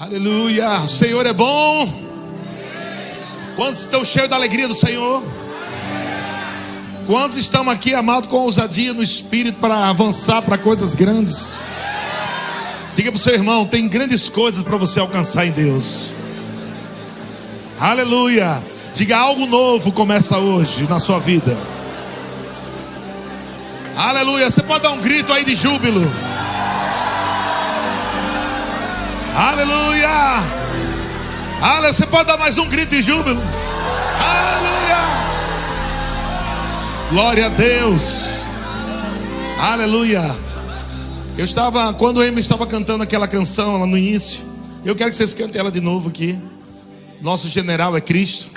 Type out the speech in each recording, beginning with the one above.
Aleluia. O Senhor é bom. Quantos estão cheios da alegria do Senhor? Quantos estão aqui, amados, com ousadia no espírito para avançar para coisas grandes? Diga para o seu irmão: tem grandes coisas para você alcançar em Deus. Aleluia. Diga algo novo começa hoje na sua vida. Aleluia. Você pode dar um grito aí de júbilo. Aleluia. Aleluia. Você pode dar mais um grito de júbilo. Aleluia. Glória a Deus. Aleluia. Eu estava, quando o Amy estava cantando aquela canção lá no início, eu quero que vocês cantem ela de novo aqui. Nosso general é Cristo.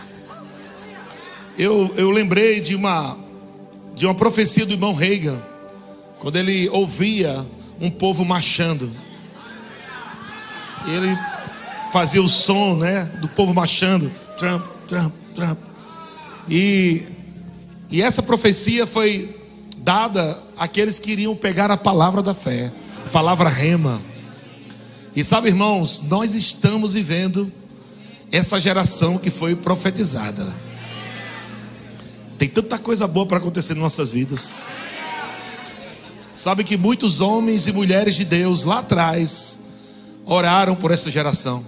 Eu, eu lembrei de uma, de uma profecia do irmão Reagan, quando ele ouvia um povo marchando. Ele fazia o som, né, do povo marchando, Trump, Trump, Trump. E, e essa profecia foi dada àqueles que iriam pegar a palavra da fé, a palavra rema. E sabe, irmãos, nós estamos vivendo essa geração que foi profetizada. Tem tanta coisa boa para acontecer em nossas vidas. Sabe que muitos homens e mulheres de Deus lá atrás oraram por essa geração.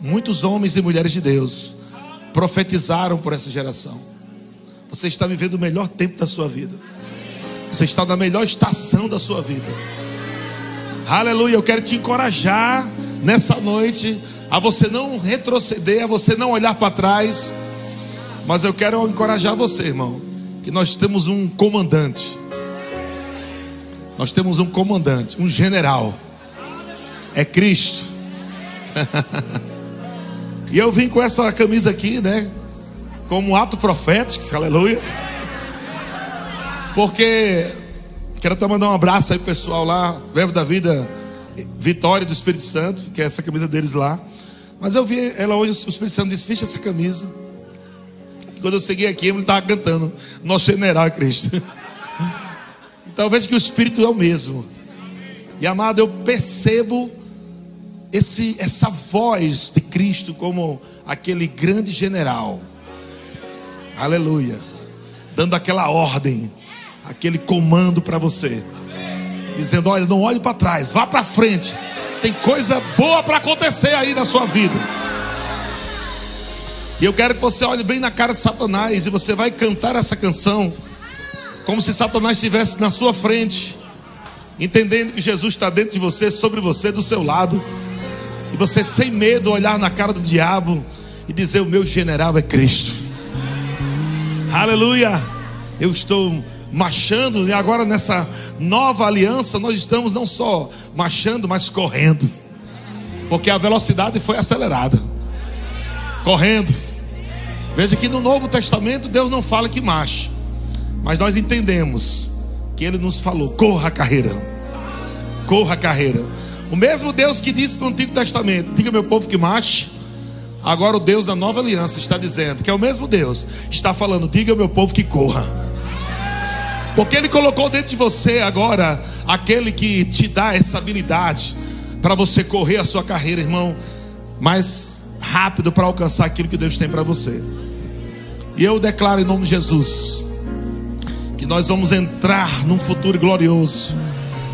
Muitos homens e mulheres de Deus profetizaram por essa geração. Você está vivendo o melhor tempo da sua vida. Você está na melhor estação da sua vida. Aleluia. Eu quero te encorajar nessa noite a você não retroceder, a você não olhar para trás. Mas eu quero encorajar você, irmão, que nós temos um comandante. Nós temos um comandante, um general. É Cristo. e eu vim com essa camisa aqui, né? Como ato profético, aleluia. Porque quero até mandar um abraço aí pessoal lá, Verbo da Vida, Vitória do Espírito Santo, que é essa camisa deles lá. Mas eu vi ela hoje, o Espírito Santo disse: fecha essa camisa. Quando eu cheguei aqui, ele estava cantando: Nosso general é Cristo. Então veja que o Espírito é o mesmo. E amado, eu percebo esse, essa voz de Cristo como aquele grande general. Aleluia. Dando aquela ordem, aquele comando para você. Dizendo: olha, não olhe para trás, vá para frente. Tem coisa boa para acontecer aí na sua vida. E eu quero que você olhe bem na cara de Satanás e você vai cantar essa canção como se Satanás estivesse na sua frente, entendendo que Jesus está dentro de você, sobre você, do seu lado, você sem medo olhar na cara do diabo e dizer: O meu general é Cristo. Aleluia! Eu estou marchando e agora nessa nova aliança nós estamos não só marchando, mas correndo, porque a velocidade foi acelerada. Correndo. Veja que no Novo Testamento Deus não fala que marche. Mas nós entendemos que ele nos falou: corra a carreira. Corra a carreira. O mesmo Deus que disse no Antigo Testamento: diga meu povo que marche. Agora o Deus da nova aliança está dizendo que é o mesmo Deus, está falando: diga meu povo que corra. Porque ele colocou dentro de você agora aquele que te dá essa habilidade para você correr a sua carreira, irmão, mais rápido para alcançar aquilo que Deus tem para você. E eu declaro em nome de Jesus que nós vamos entrar num futuro glorioso.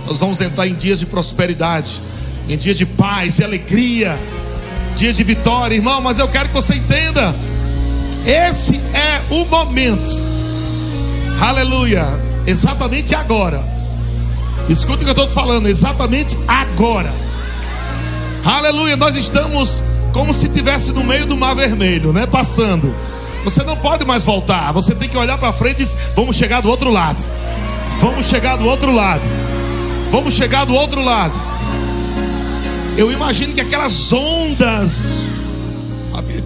Nós vamos entrar em dias de prosperidade, em dias de paz e alegria, dias de vitória, irmão. Mas eu quero que você entenda: esse é o momento, aleluia, exatamente agora. Escuta o que eu estou falando, exatamente agora, aleluia. Nós estamos como se estivesse no meio do mar vermelho, né? Passando. Você não pode mais voltar. Você tem que olhar para frente e dizer: Vamos chegar do outro lado. Vamos chegar do outro lado. Vamos chegar do outro lado. Eu imagino que aquelas ondas.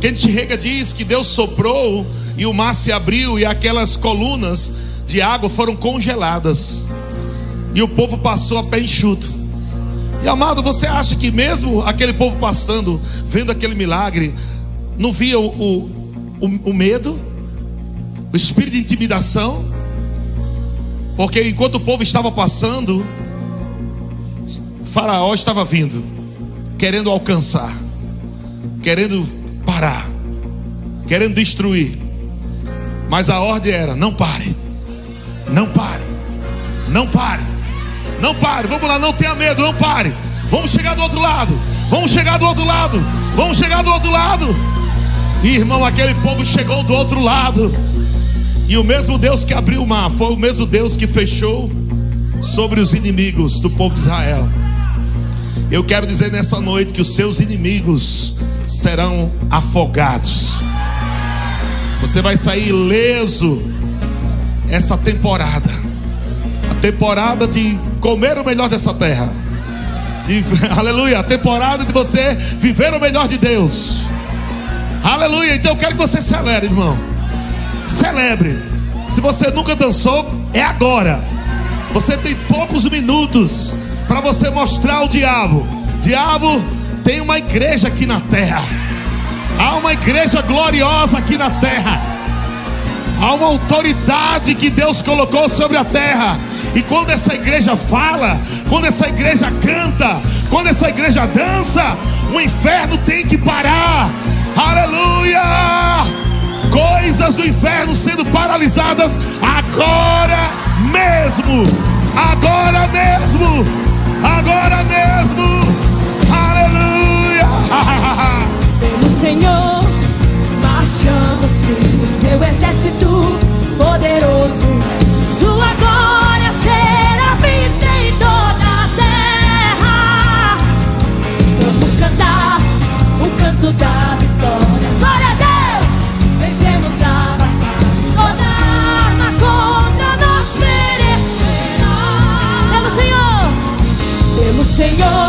Kent Rega diz que Deus soprou e o mar se abriu e aquelas colunas de água foram congeladas. E o povo passou a pé enxuto. E amado, você acha que mesmo aquele povo passando, vendo aquele milagre, não via o, o o, o medo, o espírito de intimidação, porque enquanto o povo estava passando, Faraó estava vindo. querendo alcançar, querendo parar, querendo destruir. Mas a ordem era: não pare, não pare, não pare, não pare. Vamos lá, não tenha medo, não pare. Vamos chegar do outro lado, vamos chegar do outro lado, vamos chegar do outro lado. E, irmão, aquele povo chegou do outro lado. E o mesmo Deus que abriu o mar foi o mesmo Deus que fechou sobre os inimigos do povo de Israel. Eu quero dizer nessa noite que os seus inimigos serão afogados. Você vai sair ileso essa temporada. A temporada de comer o melhor dessa terra. De, aleluia, a temporada de você viver o melhor de Deus. Aleluia. Então eu quero que você celebre, irmão. Celebre. Se você nunca dançou, é agora. Você tem poucos minutos para você mostrar ao diabo: diabo, tem uma igreja aqui na terra. Há uma igreja gloriosa aqui na terra. Há uma autoridade que Deus colocou sobre a terra. E quando essa igreja fala, quando essa igreja canta, quando essa igreja dança, o inferno tem que parar. Aleluia! Coisas do inferno sendo paralisadas agora mesmo. Agora mesmo. Agora mesmo. Aleluia! Pelo Senhor, marchando-se o seu exército poderoso, sua glória será vista em toda a terra. Vamos cantar o canto da pelo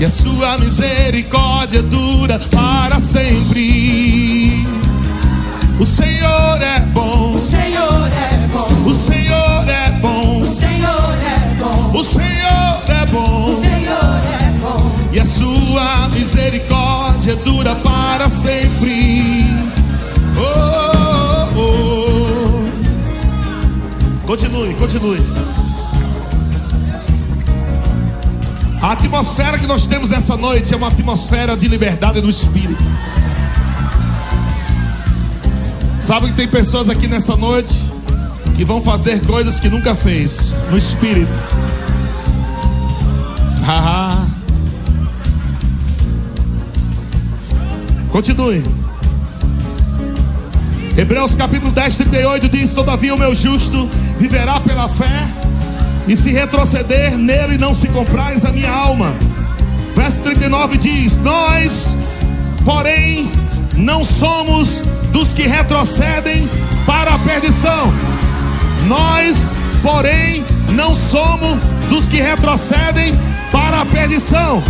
E a sua misericórdia dura para sempre. O Senhor é bom, o Senhor é bom, o Senhor é bom, o Senhor é bom, o Senhor é o bom. Senhor é bom, E a sua misericórdia dura para sempre. Oh, oh, oh. Continue, continue. A atmosfera que nós temos nessa noite é uma atmosfera de liberdade no espírito. Sabe que tem pessoas aqui nessa noite que vão fazer coisas que nunca fez no espírito. Haha. Continue. Hebreus capítulo 10, 38 diz: Todavia o meu justo viverá pela fé, e se retroceder nele não se compraz a minha alma. Verso 39 diz: Nós, porém, não somos dos que retrocedem para a perdição. Nós, porém, não somos dos que retrocedem para a perdição.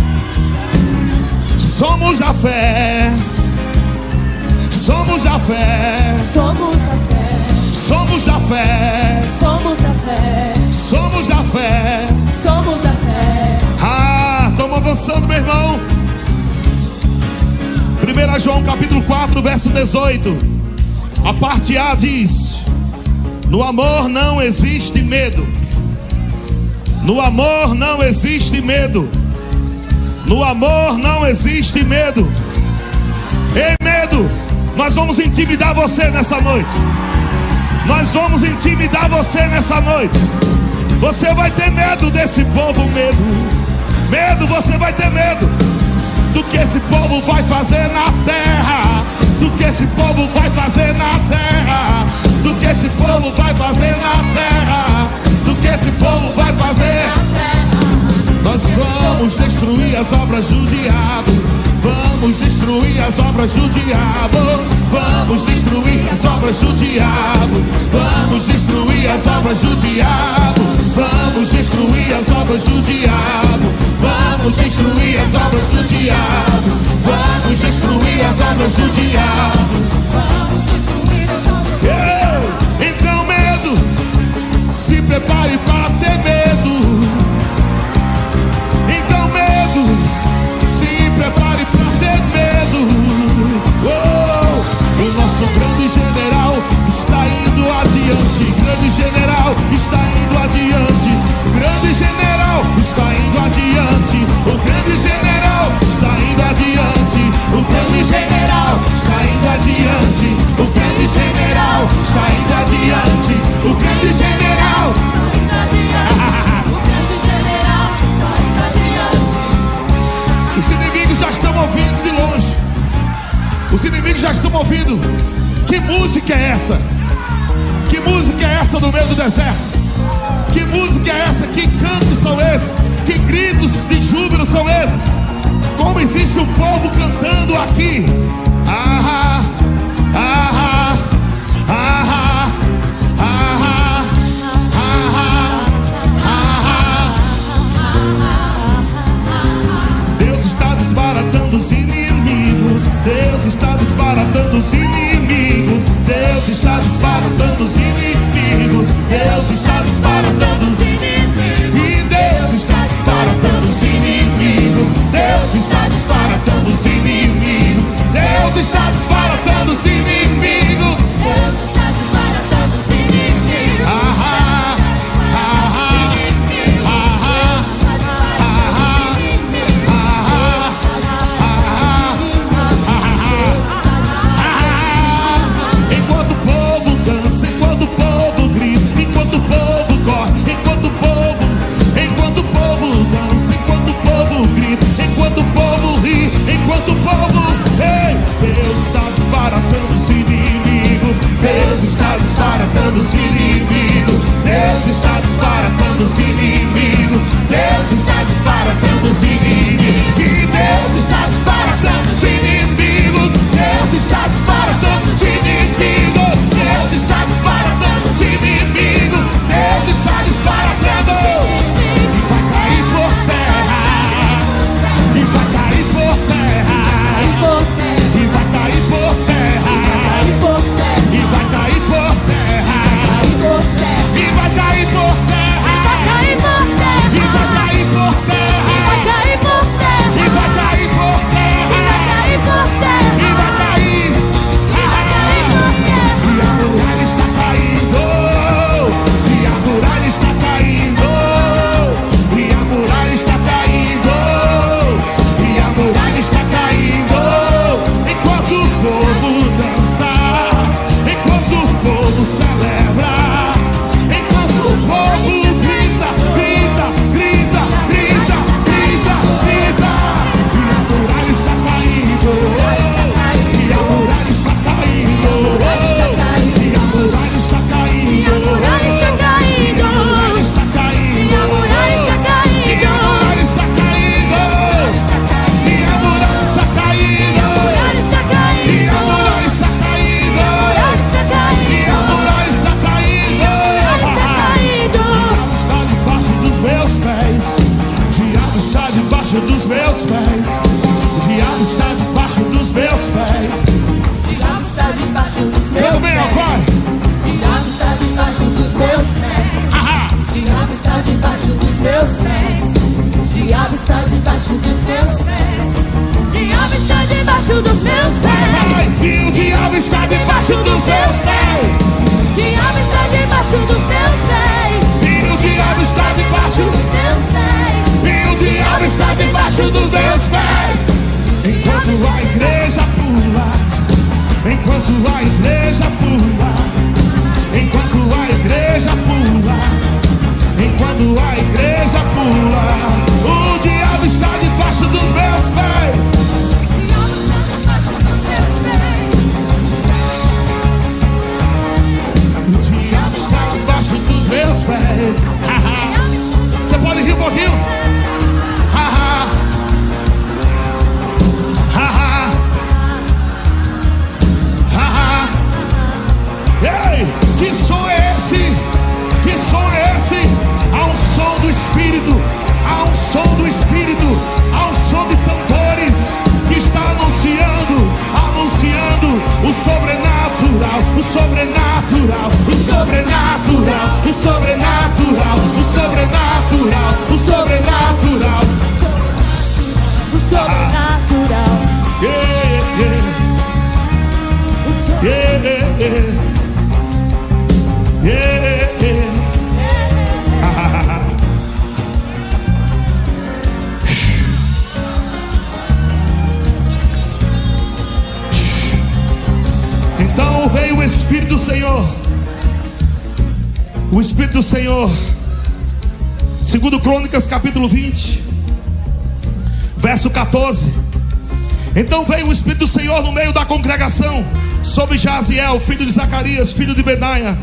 Somos da fé. Somos da fé. Somos da fé. Somos da fé. Somos da fé. Somos da fé. Somos da fé. Ah, estamos avançando, meu irmão. 1 João capítulo 4, verso 18. A parte A diz: No amor não existe medo. No amor não existe medo. No amor não existe medo. Ei, medo, nós vamos intimidar você nessa noite. Nós vamos intimidar você nessa noite. Você vai ter medo desse povo, medo. Medo, você vai ter medo do que esse povo vai fazer na terra. Do que esse povo vai fazer na terra. Do que esse povo vai fazer na terra. Do que esse povo vai fazer. Nós vamos destruir as obras do diabo. Vamos destruir as obras do diabo. Vamos destruir as obras do diabo. Vamos destruir as obras do diabo. Vamos destruir as obras do diabo. Vamos destruir as obras do diabo. Vamos destruir as obras do diabo. Enquanto a igreja pula, enquanto a igreja pula, enquanto a igreja pula, enquanto a igreja pula, o diabo está debaixo dos meus pés. Meus pés. Você pode rir um pouquinho? Que som é esse? Que som é esse? Há um som do Espírito, há um som do Espírito, há um som de cantores que está anunciando, anunciando o sobrenatural, o sobrenatural, o sobrenatural, o sobrenatural, o sobrenatural, o sobrenatural. Senhor. O Espírito do Senhor. Segundo Crônicas, capítulo 20, verso 14. Então veio o Espírito do Senhor no meio da congregação sobre Jaziel, filho de Zacarias, filho de Benaia,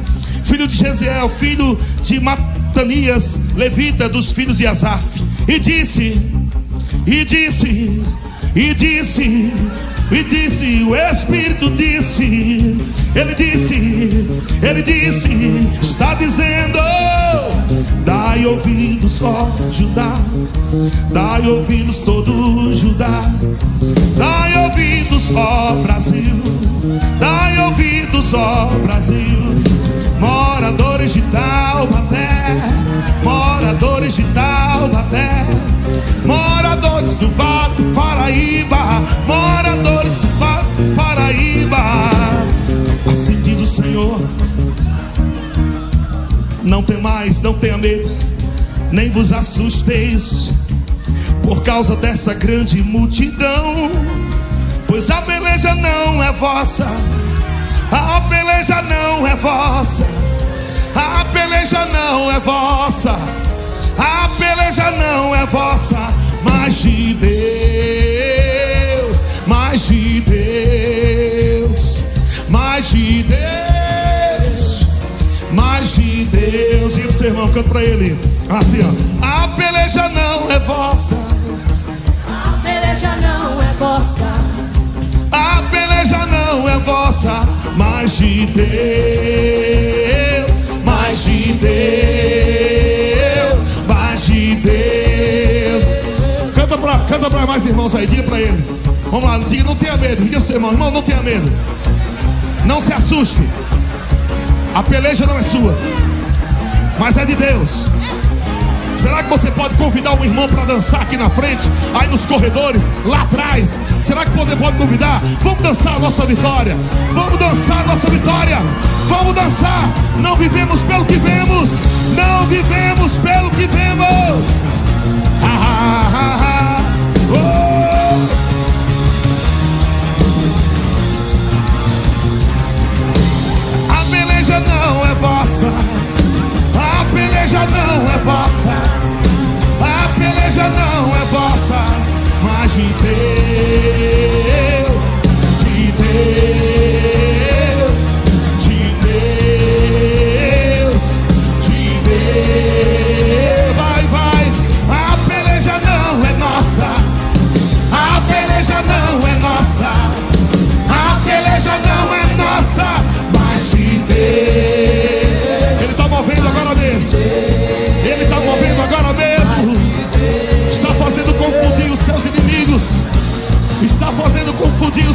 filho de Jeziel, filho de Matanias, levita dos filhos de Asaf, e disse: E disse, e disse, e disse, o Espírito disse, ele disse, ele disse, está dizendo, dai ouvidos, ó Judá, dai ouvidos todo Judá, dai ouvidos, ó Brasil, dai ouvidos, ó Brasil, moradores de Taubaté, moradores de Taubaté, moradores do Vale do Paraíba, moradores do Vale do Paraíba, assim o Senhor. Não temais, não tenha medo, nem vos assusteis por causa dessa grande multidão, pois a peleja não é vossa, a peleja não é vossa, a peleja não é vossa, a peleja não é vossa, mas de Deus, mas de Deus, mas de Deus, mas de Deus. E o seu irmão, canta pra ele, assim ó, a peleja não é vossa. A peleja não é vossa. A peleja não é vossa, mas de Deus, mas de Deus, mas de Deus. Canta pra, canta pra mais irmãos aí, diga pra ele. Vamos lá, diga, não tenha medo, diga ao seu irmão, irmão, não tenha medo. Não se assuste. A peleja não é sua, mas é de Deus. Será que você pode convidar um irmão para dançar aqui na frente, aí nos corredores, lá atrás? Será que você pode convidar? Vamos dançar a nossa vitória. Vamos dançar a nossa vitória. Vamos dançar. Não vivemos pelo que vemos. Não vivemos pelo que vemos. Ha, ha, ha, ha. Peleja não é vossa. A peleja não é vossa. Mas de Deus,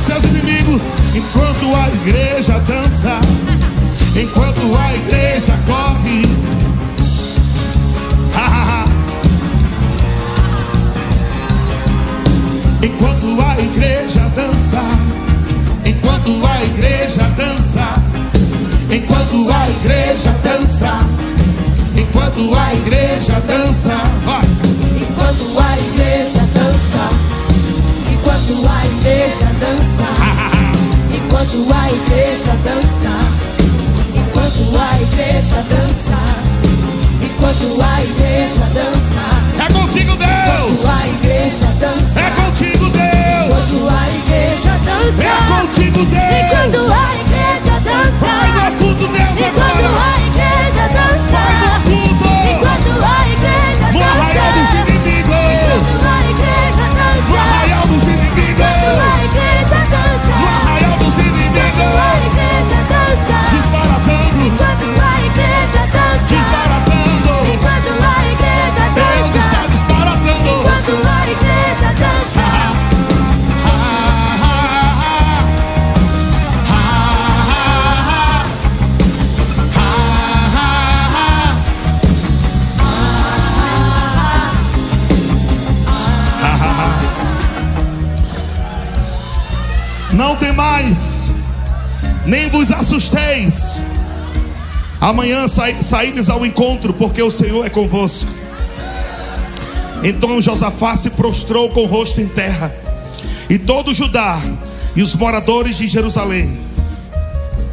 seus inimigos. Enquanto a igreja dança, enquanto a igreja corre. enquanto a igreja dança, enquanto a igreja dança, enquanto a igreja dança, enquanto a igreja dança. Enquanto a enquanto a igreja dança, enquanto a igreja dança, enquanto a igreja dança, É contigo, Deus! enquanto a igreja dança, É contigo, Deus! enquanto a igreja dança, É contigo, Deus! enquanto a igreja dança, Vai no culto, Deus, enquanto a igreja dança, Amanhã saímos ao encontro, porque o Senhor é convosco. Então Josafá se prostrou com o rosto em terra, e todo Judá e os moradores de Jerusalém,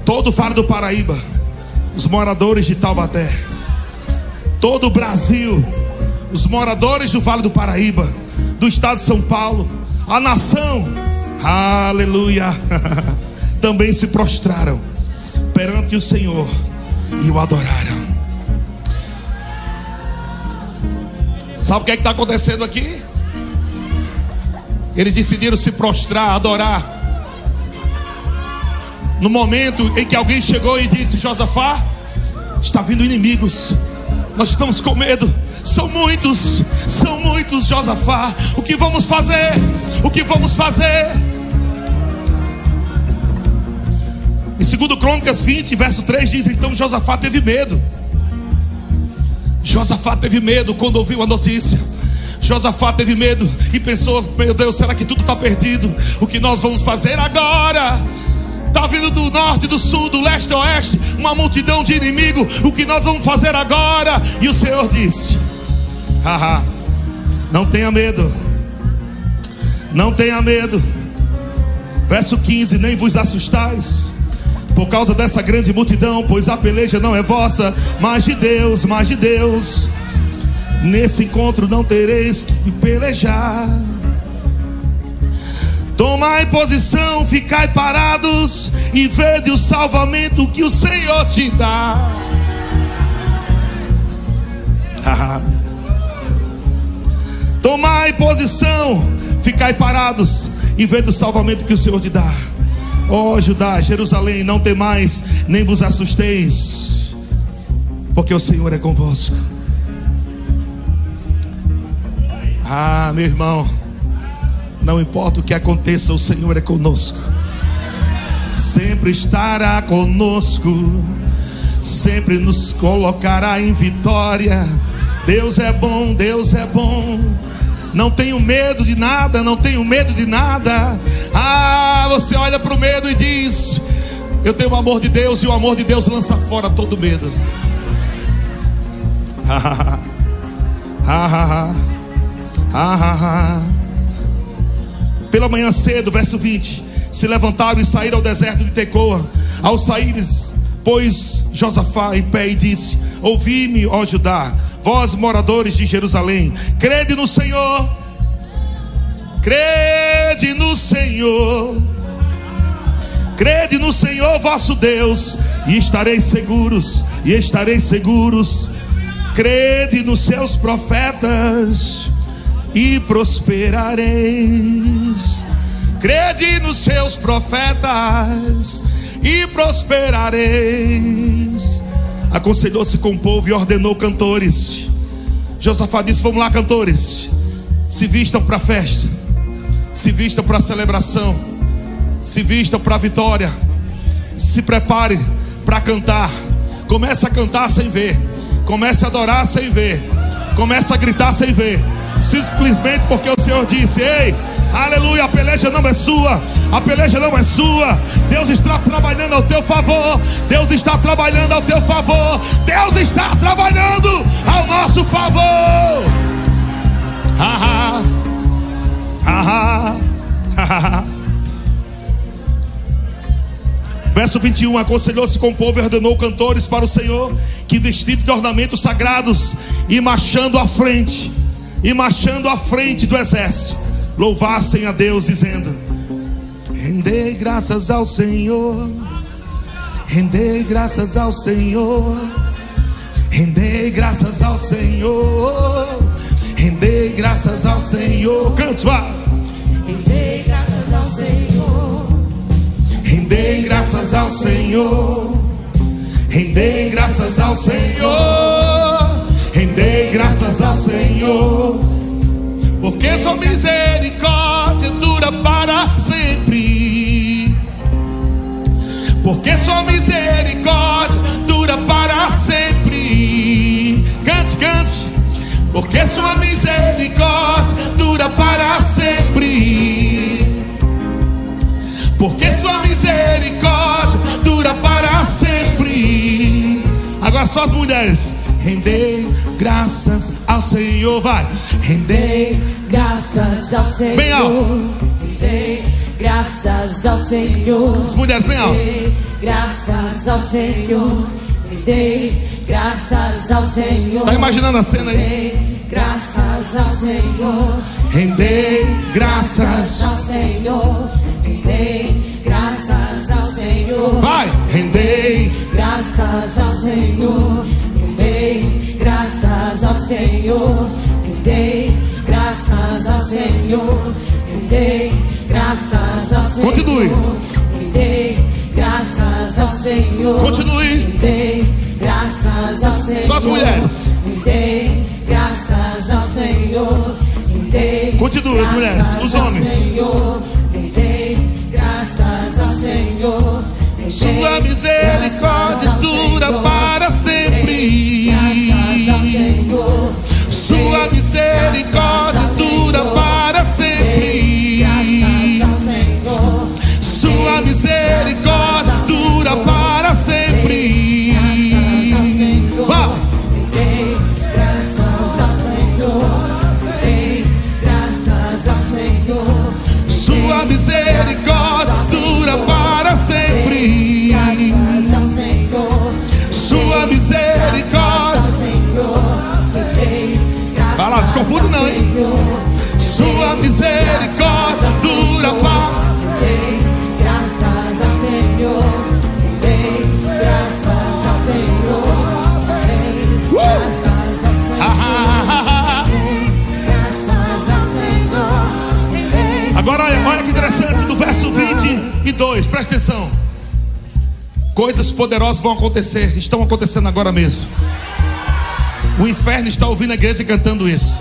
todo o Vale do Paraíba, os moradores de Taubaté, todo o Brasil, os moradores do Vale do Paraíba, do estado de São Paulo, a nação, aleluia, também se prostraram perante o Senhor e o adoraram. Sabe o que é está acontecendo aqui? Eles decidiram se prostrar, adorar. No momento em que alguém chegou e disse: Josafá, está vindo inimigos, nós estamos com medo. São muitos, são muitos, Josafá. O que vamos fazer? O que vamos fazer? 2 Crônicas 20, verso 3 diz: Então Josafá teve medo. Josafá teve medo quando ouviu a notícia. Josafá teve medo e pensou: Meu Deus, será que tudo está perdido? O que nós vamos fazer agora? Está vindo do norte, do sul, do leste, do oeste, uma multidão de inimigo. O que nós vamos fazer agora? E o Senhor disse: Haha, não tenha medo, não tenha medo. Verso 15: Nem vos assustais por causa dessa grande multidão, pois a peleja não é vossa, mas de Deus, mas de Deus. Nesse encontro não tereis que pelejar. Tomai posição, ficai parados e vede o salvamento que o Senhor te dá. Tomai posição, ficai parados e vede o salvamento que o Senhor te dá. Ó oh, Judá, Jerusalém, não temais, nem vos assusteis, porque o Senhor é convosco. Ah, meu irmão, não importa o que aconteça, o Senhor é conosco. Sempre estará conosco, sempre nos colocará em vitória. Deus é bom, Deus é bom. Não tenho medo de nada, não tenho medo de nada. Ah, você olha para o medo e diz: Eu tenho o amor de Deus, e o amor de Deus lança fora todo medo. Pela manhã cedo, verso 20: Se levantaram e saíram ao deserto de Tecoa. Ao saíres, pôs Josafá em pé e disse: Ouvi-me, ó Judá, vós moradores de Jerusalém, crede no Senhor, crede no Senhor, crede no Senhor vosso Deus, e estareis seguros, e estareis seguros, crede nos seus profetas, e prosperareis, crede nos seus profetas, e prosperareis aconselhou-se com o povo e ordenou cantores. Josafá disse: Vamos lá, cantores, se vistam para a festa, se vistam para a celebração, se vistam para a vitória. se prepare para cantar. Comece a cantar sem ver. Comece a adorar sem ver. Comece a gritar sem ver. Simplesmente porque o Senhor disse: Ei, aleluia, a peleja não é sua. A peleja não é sua. Deus está trabalhando ao teu favor. Deus está trabalhando ao teu favor. Deus está trabalhando ao nosso favor. Verso 21: Aconselhou-se com o povo e ordenou cantores para o Senhor que vestido de ornamentos sagrados e marchando à frente, e marchando à frente do exército, louvassem a Deus, dizendo: Rendei graças ao Senhor, rendei graças ao Senhor, rendei graças ao Senhor, rendei graças ao Senhor. Cante, vá. Rendei graças ao Senhor. Rendei graças ao Senhor. Rendei graças ao Senhor. Rendei graças ao Senhor. Porque sua misericórdia dura para sempre. Porque sua misericórdia dura para sempre. Cante, cante. Porque sua misericórdia dura para sempre. Porque sua misericórdia dura para sempre. Agora só as mulheres. Render graças ao Senhor, vai. Render Graças ao Senhor. Bem alto. Rendei graças ao Senhor. as mulheres bem alto. Rendei graças ao Senhor. Rendei graças ao Senhor. Tá imaginando a cena aí? Rendei graças ao Senhor. Render graças. ao Senhor. Rendei graças ao Senhor. Vai. Render Graças ao Senhor. Rendei graças ao Senhor. Rendei graças ao Senhor. Rendei graças ao Senhor. Continue. Rendei graças ao Senhor. Continue. Rendei graças ao Senhor. Só as mulheres. Rendei graças ao Senhor. Rendei Continue, as mulheres. graças Os ao homens. Senhor. Rendei graças ao Senhor. Sua misericórdia dura para sempre. Sua misericórdia dura para sempre. Misericórdia dura para Rendei graças ao Senhor. Rendei graças ao Senhor. Rendei graças ao Senhor. Rendei graças ao Senhor. Agora olha, que interessante do verso Senhor. 22, presta atenção. Coisas poderosas vão acontecer, estão acontecendo agora mesmo. O inferno está ouvindo a igreja cantando isso.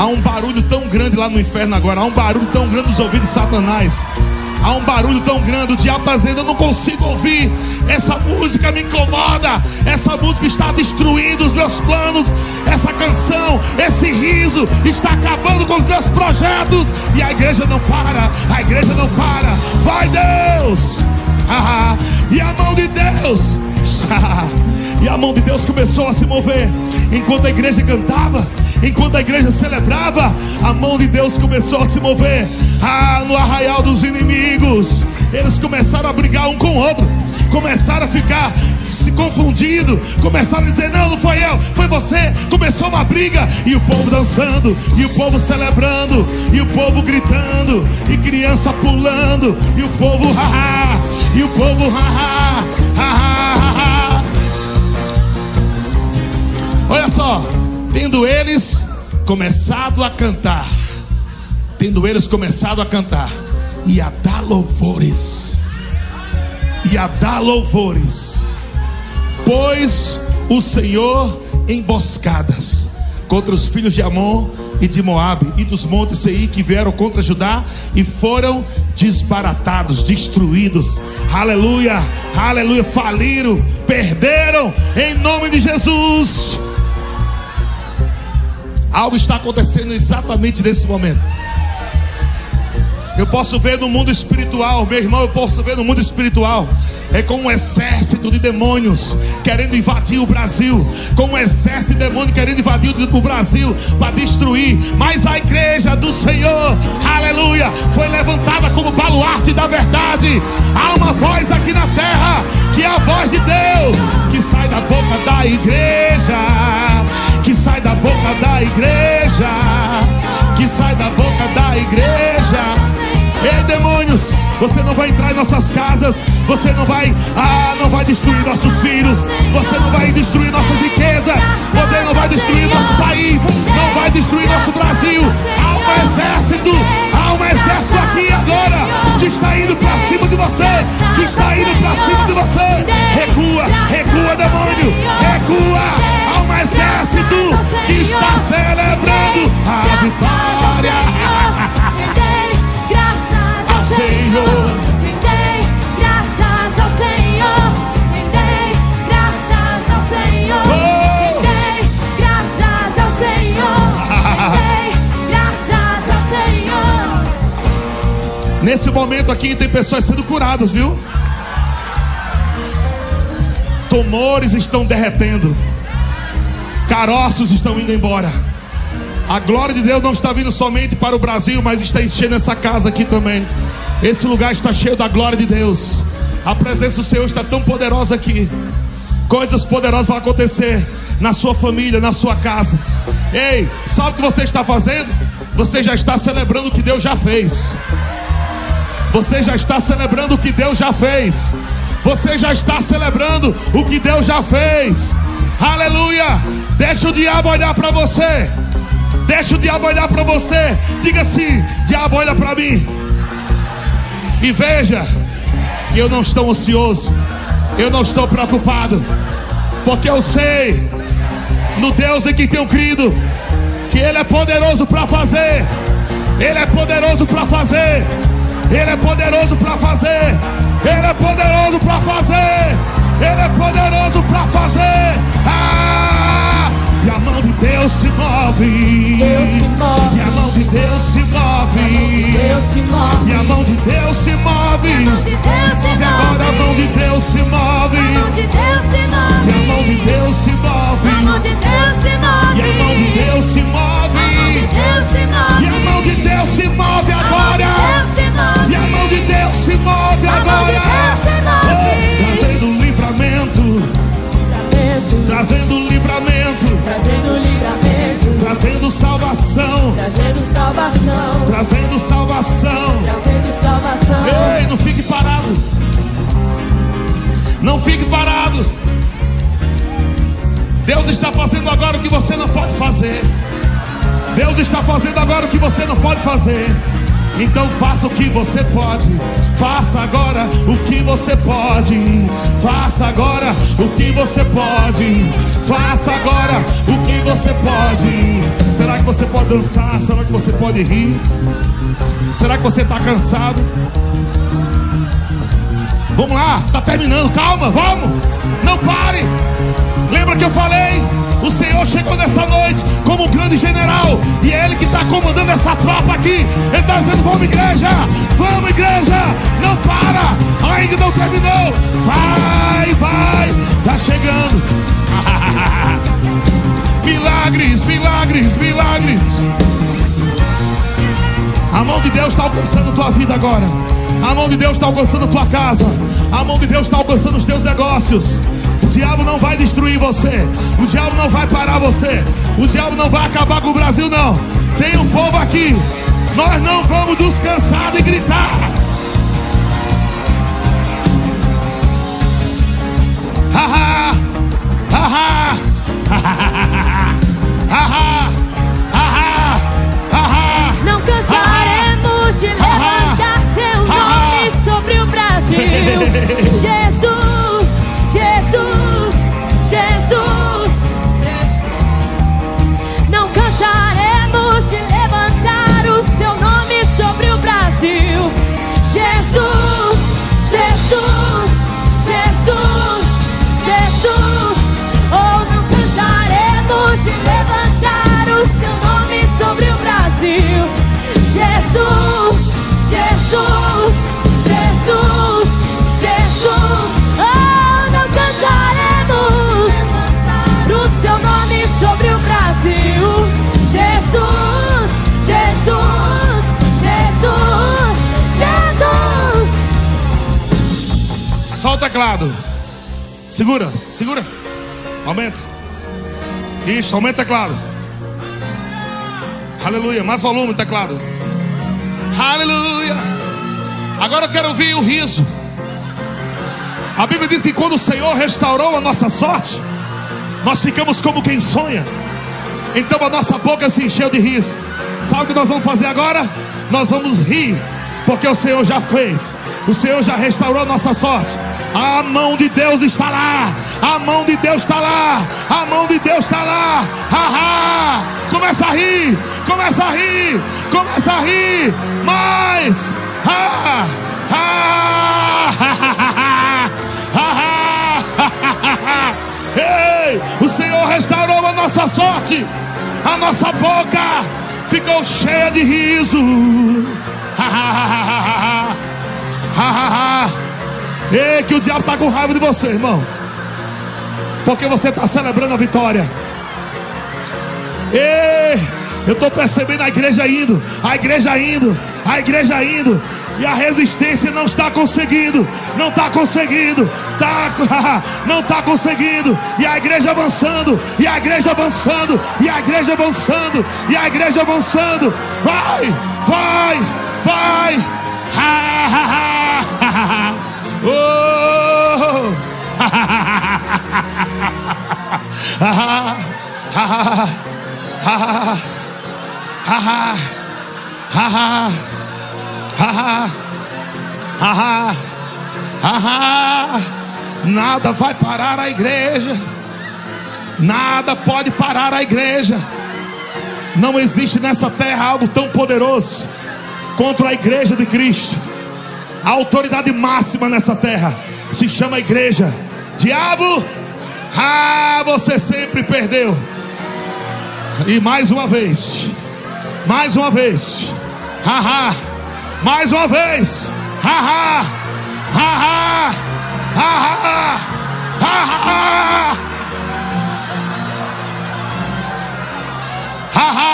Há um barulho tão grande lá no inferno agora, há um barulho tão grande nos ouvidos de Satanás. Há um barulho tão grande, o diabo está dizendo: Eu não consigo ouvir, essa música me incomoda, essa música está destruindo os meus planos, essa canção, esse riso está acabando com os meus projetos. E a igreja não para, a igreja não para, vai Deus! Ah, e a mão de Deus, e a mão de Deus começou a se mover enquanto a igreja cantava, enquanto a igreja celebrava, a mão de Deus começou a se mover. Ah, no arraial dos inimigos, eles começaram a brigar um com o outro, começaram a ficar se confundindo, começaram a dizer: Não, não foi eu, foi você. Começou uma briga, e o povo dançando, e o povo celebrando, e o povo gritando, e criança pulando, e o povo haha, e o povo haha, haha, haha. Olha só, tendo eles começado a cantar, tendo eles começado a cantar. E a dar louvores, e a dar louvores, pois o Senhor emboscadas contra os filhos de Amon e de Moabe e dos montes Seir que vieram contra Judá e foram desbaratados, destruídos. Aleluia, aleluia, faliram, perderam em nome de Jesus. Algo está acontecendo exatamente nesse momento. Eu posso ver no mundo espiritual, meu irmão, eu posso ver no mundo espiritual. É como um exército de demônios querendo invadir o Brasil, como um exército de demônios querendo invadir o Brasil para destruir. Mas a igreja do Senhor, aleluia, foi levantada como baluarte da verdade. Há uma voz aqui na terra, que é a voz de Deus, que sai da boca da igreja, que sai da boca da igreja, que sai da boca da igreja. Ei, demônios, você não vai entrar em nossas casas, você não vai, ah, não vai destruir nossos filhos, você não vai destruir nossas riquezas, você não vai destruir nosso país, Nesse momento aqui tem pessoas sendo curadas, viu? Tumores estão derretendo. Caroços estão indo embora. A glória de Deus não está vindo somente para o Brasil, mas está enchendo essa casa aqui também. Esse lugar está cheio da glória de Deus. A presença do Senhor está tão poderosa aqui. Coisas poderosas vão acontecer na sua família, na sua casa. Ei, sabe o que você está fazendo? Você já está celebrando o que Deus já fez. Você já está celebrando o que Deus já fez. Você já está celebrando o que Deus já fez. Aleluia! Deixa o diabo olhar para você. Deixa o diabo olhar para você. Diga assim: diabo, olha para mim. E veja que eu não estou ansioso, eu não estou preocupado, porque eu sei no Deus em que tenho crido, que Ele é poderoso para fazer, Ele é poderoso para fazer, Ele é poderoso para fazer, Ele é poderoso para fazer, Ele é poderoso para fazer. Ah! E Deus se move. Deus se move. E a mão de Deus se move. Deus se move. E a mão de Deus se move. A mão de Deus se move. Agora a mão de Deus se move. A mão de Deus se move. E a mão de Deus se move. A mão de Deus se move. E a mão de Deus se move. A mão de Deus se move. E a mão de Deus se move agora. E a mão de Deus se move agora. Oh, trazendo livramento. Trazendo livramento. Trazendo salvação. Trazendo salvação. Trazendo salvação. Trazendo salvação. Ei, não fique parado. Não fique parado. Deus está fazendo agora o que você não pode fazer. Deus está fazendo agora o que você não pode fazer. Então faça o que você pode. Faça agora o que você pode. Faça agora o que você pode. Faça agora o que você pode. Será que você pode dançar? Será que você pode rir? Será que você está cansado? Vamos lá, está terminando. Calma, vamos. Não pare. Lembra que eu falei? O Senhor chegou nessa noite como um grande general. E é Ele que está comandando essa tropa aqui. Ele está dizendo: Vamos, igreja! Vamos, igreja! Não para! Ainda não terminou! Vai, vai! Está chegando! milagres, milagres, milagres! A mão de Deus está alcançando tua vida agora. A mão de Deus está alcançando tua casa. A mão de Deus está alcançando os teus negócios. O diabo não vai destruir você. O diabo não vai parar você. O diabo não vai acabar com o Brasil, não. Tem um povo aqui. Nós não vamos nos cansar de gritar. Não cansaremos de levantar seu nome sobre o Brasil. Teclado. Segura, segura. Aumenta. Isso, aumenta o teclado. Aleluia. Mais volume, teclado. Aleluia. Agora eu quero ouvir o riso. A Bíblia diz que quando o Senhor restaurou a nossa sorte, nós ficamos como quem sonha. Então a nossa boca se encheu de riso. Sabe o que nós vamos fazer agora? Nós vamos rir, porque o Senhor já fez. O Senhor já restaurou nossa sorte. A mão de Deus está lá. A mão de Deus está lá. A mão de Deus está lá. Haha. Começa a rir. Começa a rir. Começa a rir. Mais. Ha. Ha. Ei, o Senhor restaurou a nossa sorte. A nossa boca ficou cheia de riso. Ei, que o diabo está com raiva de você, irmão. Porque você está celebrando a vitória. Ei, eu estou percebendo a igreja indo, a igreja indo, a igreja indo. E a resistência não está conseguindo, não está conseguindo, tá, não está conseguindo. E a igreja avançando, e a igreja avançando, e a igreja avançando, e a igreja avançando. Vai, vai, vai. Ha. Oh. Ha, Nada vai parar a igreja. Nada pode parar a igreja. Não existe nessa terra algo tão poderoso contra a igreja de Cristo. A autoridade máxima nessa terra se chama igreja. Diabo, ah, você sempre perdeu. E mais uma vez, mais uma vez, haha, mais uma vez, haha, haha, haha, haha, haha.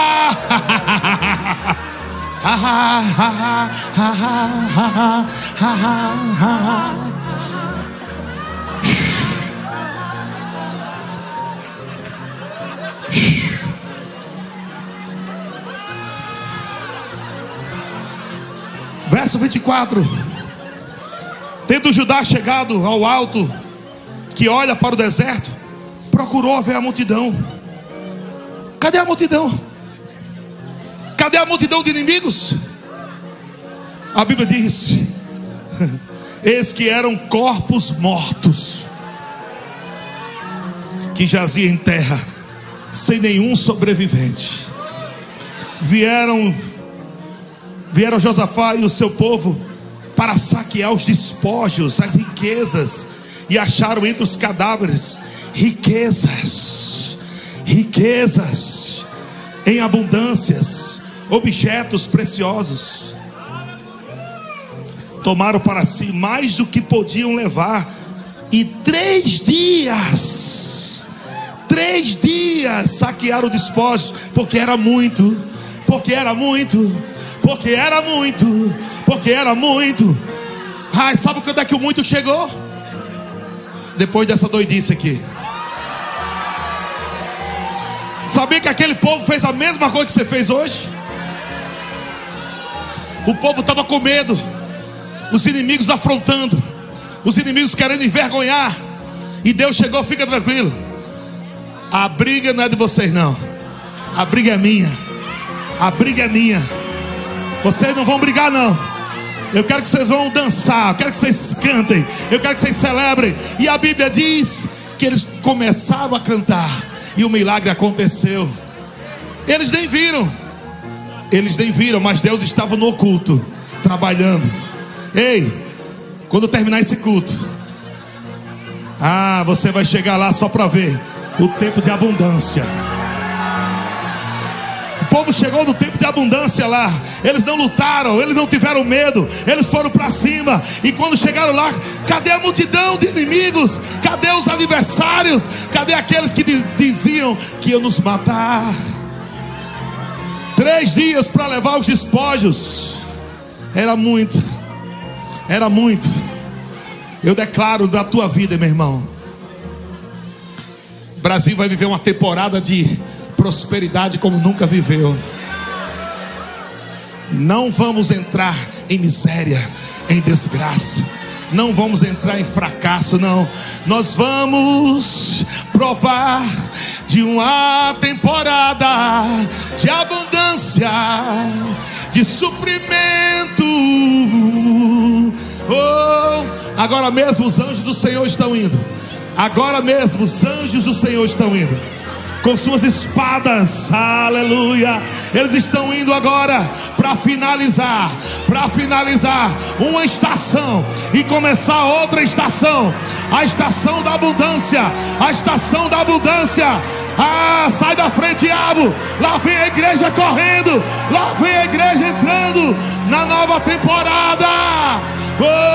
Verso 24: Tendo Judá chegado ao alto, que olha para o deserto, procurou ver a multidão. Cadê a multidão? Cadê a multidão de inimigos? A Bíblia diz: Eis que eram corpos mortos, que jaziam em terra, sem nenhum sobrevivente. Vieram Vieram Josafá e o seu povo para saquear os despojos, as riquezas, e acharam entre os cadáveres riquezas, riquezas em abundâncias, objetos preciosos. Tomaram para si mais do que podiam levar, e três dias, três dias saquearam o despojo, porque era muito, porque era muito porque era muito, porque era muito. Ai, sabe quando é que o muito chegou? Depois dessa doidice aqui. Sabia que aquele povo fez a mesma coisa que você fez hoje? O povo estava com medo, os inimigos afrontando, os inimigos querendo envergonhar. E Deus chegou, fica tranquilo. A briga não é de vocês, não. A briga é minha. A briga é minha. Vocês não vão brigar, não. Eu quero que vocês vão dançar, eu quero que vocês cantem, eu quero que vocês celebrem. E a Bíblia diz que eles começaram a cantar e o milagre aconteceu. Eles nem viram, eles nem viram, mas Deus estava no oculto, trabalhando. Ei, quando terminar esse culto, ah, você vai chegar lá só para ver o tempo de abundância povo chegou no tempo de abundância lá. Eles não lutaram, eles não tiveram medo, eles foram para cima. E quando chegaram lá, cadê a multidão de inimigos? Cadê os aniversários? Cadê aqueles que diziam que iam nos matar? Três dias para levar os despojos. Era muito, era muito. Eu declaro da tua vida, meu irmão. O Brasil vai viver uma temporada de prosperidade como nunca viveu. Não vamos entrar em miséria, em desgraça. Não vamos entrar em fracasso, não. Nós vamos provar de uma temporada de abundância, de suprimento. Oh, agora mesmo os anjos do Senhor estão indo. Agora mesmo os anjos do Senhor estão indo com suas espadas, aleluia. Eles estão indo agora para finalizar, para finalizar uma estação e começar outra estação, a estação da abundância, a estação da abundância. Ah, sai da frente, diabo. Lá vem a igreja correndo, lá vem a igreja entrando na nova temporada.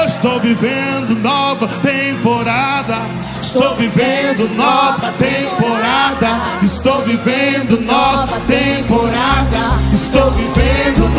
Estou vivendo nova temporada. Estou vivendo nova temporada. Estou vivendo nova temporada. Estou vivendo